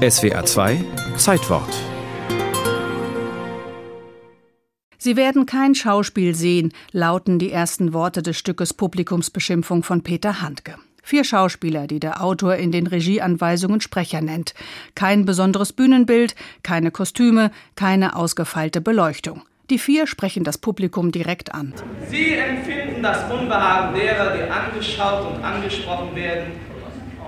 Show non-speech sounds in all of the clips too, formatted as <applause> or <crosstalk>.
SWA 2 Zeitwort Sie werden kein Schauspiel sehen, lauten die ersten Worte des Stückes Publikumsbeschimpfung von Peter Handke. Vier Schauspieler, die der Autor in den Regieanweisungen Sprecher nennt. Kein besonderes Bühnenbild, keine Kostüme, keine ausgefeilte Beleuchtung. Die vier sprechen das Publikum direkt an. Sie empfinden das Unbehagen derer, die angeschaut und angesprochen werden,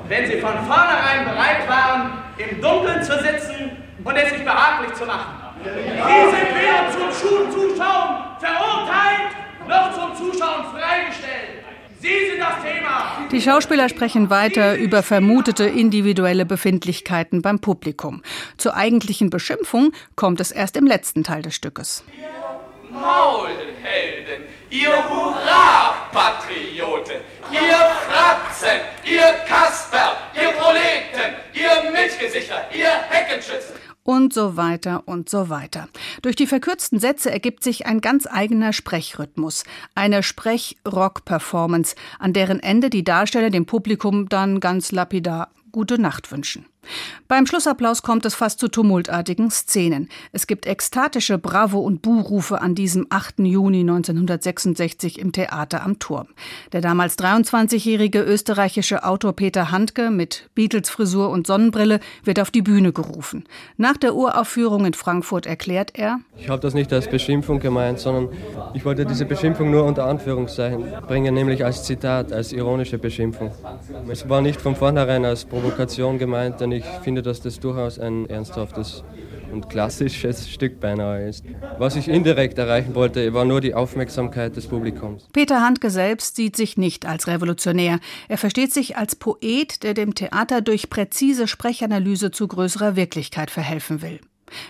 wenn sie von vornherein bereit waren, im Dunkeln zu sitzen und es sich behaglich zu machen. Sie sind weder zum Zuschauen verurteilt noch zum Zuschauen freigestellt. Sie sind das Thema. Die Schauspieler sprechen weiter über vermutete individuelle Befindlichkeiten beim Publikum. Zur eigentlichen Beschimpfung kommt es erst im letzten Teil des Stückes. Maulhelden, ihr Hurra-Patrioten, ihr Fratzen, ihr Kasper, und so weiter und so weiter. Durch die verkürzten Sätze ergibt sich ein ganz eigener Sprechrhythmus, eine Sprech-Rock-Performance, an deren Ende die Darsteller dem Publikum dann ganz lapidar gute Nacht wünschen. Beim Schlussapplaus kommt es fast zu tumultartigen Szenen. Es gibt ekstatische Bravo- und Buhrufe an diesem 8. Juni 1966 im Theater am Turm. Der damals 23-jährige österreichische Autor Peter Handke mit Beatles-Frisur und Sonnenbrille wird auf die Bühne gerufen. Nach der Uraufführung in Frankfurt erklärt er: Ich habe das nicht als Beschimpfung gemeint, sondern ich wollte diese Beschimpfung nur unter Anführungszeichen bringen, nämlich als Zitat, als ironische Beschimpfung. Es war nicht von vornherein als Provokation gemeint, denn ich finde, dass das durchaus ein ernsthaftes und klassisches <laughs> Stück beinahe ist. Was ich indirekt erreichen wollte, war nur die Aufmerksamkeit des Publikums. Peter Handke selbst sieht sich nicht als Revolutionär. Er versteht sich als Poet, der dem Theater durch präzise Sprechanalyse zu größerer Wirklichkeit verhelfen will.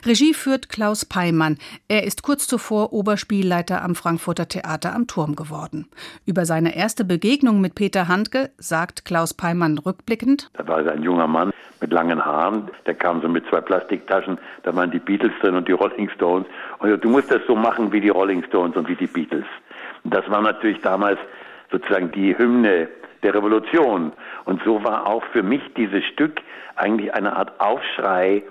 Regie führt Klaus Peimann. Er ist kurz zuvor Oberspielleiter am Frankfurter Theater am Turm geworden. Über seine erste Begegnung mit Peter Handke sagt Klaus Peimann rückblickend: Da war ein junger Mann mit langen Haaren, der kam so mit zwei Plastiktaschen, da waren die Beatles drin und die Rolling Stones. Und du musst das so machen wie die Rolling Stones und wie die Beatles. Das war natürlich damals sozusagen die Hymne der Revolution. Und so war auch für mich dieses Stück eigentlich eine Art Aufschrei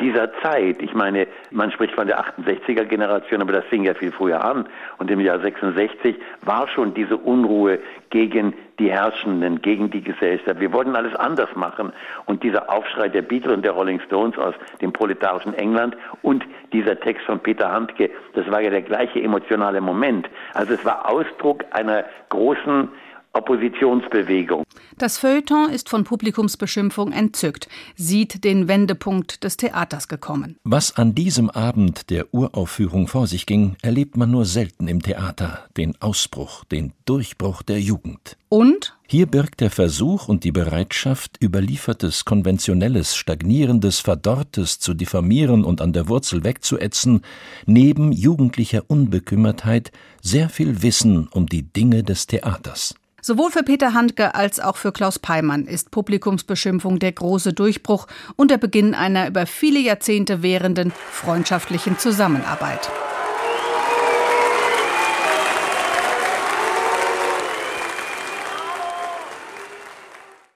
dieser Zeit. Ich meine, man spricht von der 68er Generation, aber das fing ja viel früher an. Und im Jahr 66 war schon diese Unruhe gegen die Herrschenden, gegen die Gesellschaft. Wir wollten alles anders machen. Und dieser Aufschrei der Beatles und der Rolling Stones aus dem proletarischen England und dieser Text von Peter Handke, das war ja der gleiche emotionale Moment. Also es war Ausdruck einer großen Oppositionsbewegung. Das Feuilleton ist von Publikumsbeschimpfung entzückt, sieht den Wendepunkt des Theaters gekommen. Was an diesem Abend der Uraufführung vor sich ging, erlebt man nur selten im Theater, den Ausbruch, den Durchbruch der Jugend. Und? Hier birgt der Versuch und die Bereitschaft, überliefertes, konventionelles, stagnierendes, verdorrtes zu diffamieren und an der Wurzel wegzuätzen, neben jugendlicher Unbekümmertheit sehr viel Wissen um die Dinge des Theaters. Sowohl für Peter Handke als auch für Klaus Peimann ist Publikumsbeschimpfung der große Durchbruch und der Beginn einer über viele Jahrzehnte währenden freundschaftlichen Zusammenarbeit.